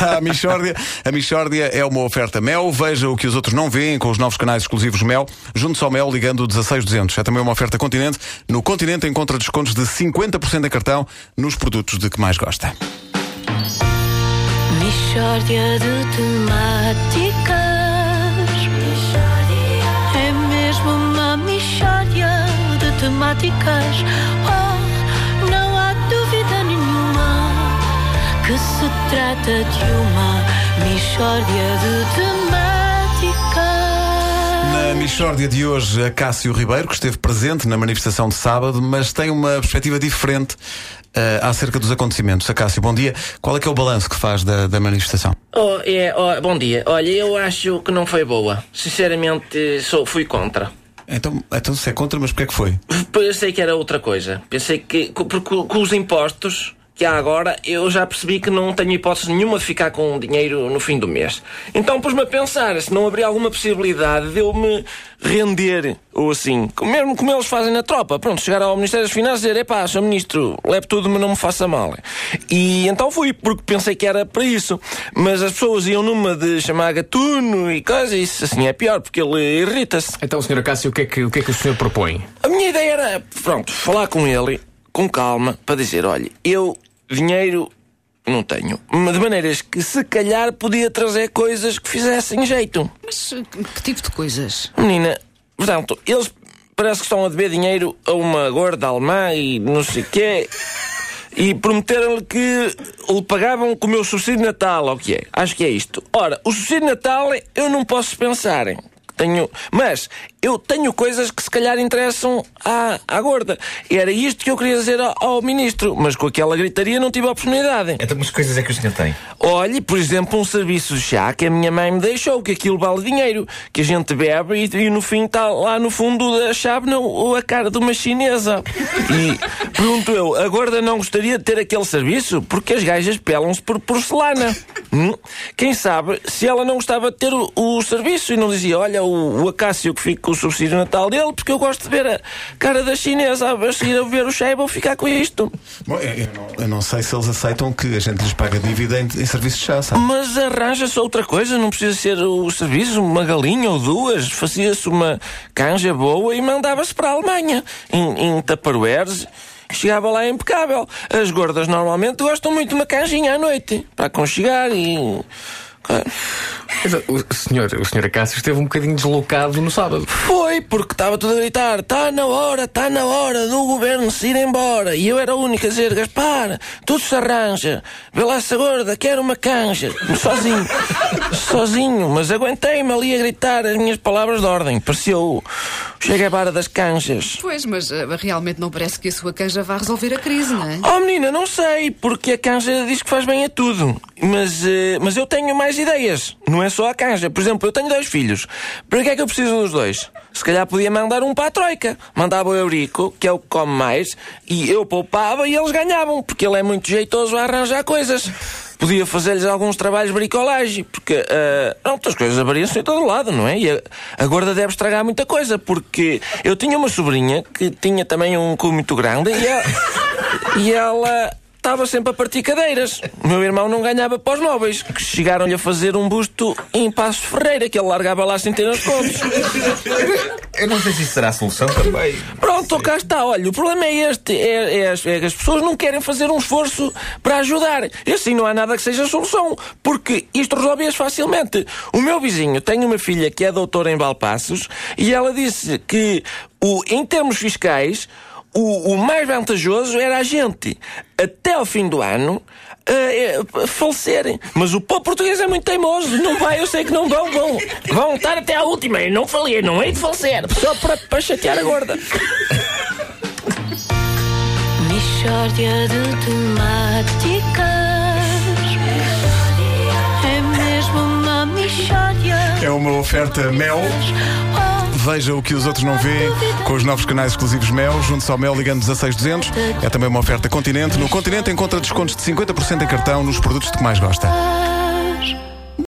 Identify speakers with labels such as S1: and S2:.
S1: à Michórdia. A Michórdia é uma oferta Mel. Veja o que os outros não veem com os novos canais exclusivos Mel. Junte-se ao Mel ligando o 16200. É também uma oferta Continente. No Continente encontra descontos de 50% em cartão nos produtos de que mais gosta.
S2: Mishória de temáticas. É mesmo uma mishória de temáticas. Trata de uma mishória de temáticas.
S1: Na Michórdia de hoje, a Cássio Ribeiro, que esteve presente na manifestação de sábado, mas tem uma perspectiva diferente eh, acerca dos acontecimentos. A Cássio, bom dia. Qual é que é o balanço que faz da, da manifestação?
S3: Oh, é, oh, bom dia. Olha, eu acho que não foi boa. Sinceramente, sou, fui contra.
S1: Então, então se é contra, mas porquê é que foi?
S3: Pensei que era outra coisa. Pensei que, porque com os impostos que há agora, eu já percebi que não tenho hipótese nenhuma de ficar com dinheiro no fim do mês. Então pus-me a pensar se não haveria alguma possibilidade de eu me render, ou assim, mesmo como eles fazem na tropa. Pronto, chegar ao Ministério das Finanças e dizer: epá, Sr. Ministro, leve tudo, mas não me faça mal. E então fui, porque pensei que era para isso. Mas as pessoas iam numa de chamar gatuno e coisa, e isso assim é pior, porque ele irrita-se.
S4: Então, Sr. Cássio, o que, é que, o que é que o senhor propõe?
S3: A minha ideia era, pronto, falar com ele com calma para dizer: olha, eu dinheiro não tenho, mas de maneiras que se calhar podia trazer coisas que fizessem jeito.
S5: Mas uh, que tipo de coisas?
S3: Menina, portanto, eles parece que estão a dever dinheiro a uma gorda alemã e não sei o quê. E prometeram-lhe que lhe pagavam com o meu subsídio de Natal, ou o que é? Acho que é isto. Ora, o subsídio de Natal eu não posso pensar. Tenho, mas eu tenho coisas que se calhar interessam à, à gorda. Era isto que eu queria dizer ao, ao ministro, mas com aquela gritaria não tive a oportunidade.
S6: Então, mas que coisas é que o senhor tem?
S3: Olhe, por exemplo, um serviço de chá que a minha mãe me deixou, que aquilo vale dinheiro, que a gente bebe e, e no fim está lá no fundo da chávena a cara de uma chinesa. E pergunto eu, a gorda não gostaria de ter aquele serviço? Porque as gajas pelam-se por porcelana. Hum? Quem sabe se ela não gostava de ter o, o serviço e não dizia, olha, o, o Acácio que fica com o subsídio natal dele, porque eu gosto de ver a cara da chinesa a seguir a beber o chá e vou ficar com isto.
S1: Bom, eu, não, eu não sei se eles aceitam que a gente lhes paga dívida em, em serviços de chá, sabe?
S3: Mas arranja-se outra coisa, não precisa ser o serviço, uma galinha ou duas, fazia-se uma canja boa e mandava-se para a Alemanha, em, em Tupperwares. Chegava lá impecável. As gordas normalmente gostam muito de uma canjinha à noite, para aconchegar e.
S4: O senhor, o senhor Cássio esteve um bocadinho deslocado no sábado.
S3: Foi, porque estava tudo a gritar: está na hora, está na hora do governo se ir embora. E eu era o único a dizer: Gaspar, tudo se arranja. Vê lá essa gorda, quero uma canja. Sozinho, sozinho, mas aguentei-me ali a gritar as minhas palavras de ordem. Pareceu. Chega a vara das canjas.
S5: Pois, mas uh, realmente não parece que a sua canja vá resolver a crise, não é?
S3: Oh menina, não sei, porque a canja diz que faz bem a tudo. Mas, eh, mas eu tenho mais ideias. Não é só a canja. Por exemplo, eu tenho dois filhos. Para que é que eu preciso dos dois? Se calhar podia mandar um para a Troika. Mandava o Eurico, que é o que come mais, e eu poupava e eles ganhavam, porque ele é muito jeitoso a arranjar coisas. Podia fazer-lhes alguns trabalhos de bricolagem, porque uh, outras coisas variam-se em todo lado, não é? E a, a gorda deve estragar muita coisa, porque eu tinha uma sobrinha que tinha também um cu muito grande e ela, e ela estava sempre a partir cadeiras. O meu irmão não ganhava para os móveis, que chegaram-lhe a fazer um busto em Passo Ferreira, que ele largava lá sem ter as contas.
S6: Eu não sei se isso será a solução também.
S3: Pronto, cá está. Olha, o problema é este: é, é as, é que as pessoas não querem fazer um esforço para ajudar. E assim não há nada que seja solução, porque isto resolve-se facilmente. O meu vizinho tem uma filha que é doutora em Valpassos e ela disse que, o, em termos fiscais, o, o mais vantajoso era a gente, até ao fim do ano, eh, falecerem. Mas o povo português é muito teimoso. Não vai, eu sei que não vão. Vão, vão estar até à última. Eu não falei, não hei de falecer. Só para, para chatear a gorda.
S2: De temáticas. É mesmo uma.
S1: É uma oferta Mel. Veja o que os outros não veem com os novos canais exclusivos Mel. Junte-se ao Mel ligando 16200. É também uma oferta Continente. No Continente encontra descontos de 50% em cartão nos produtos de que mais gosta.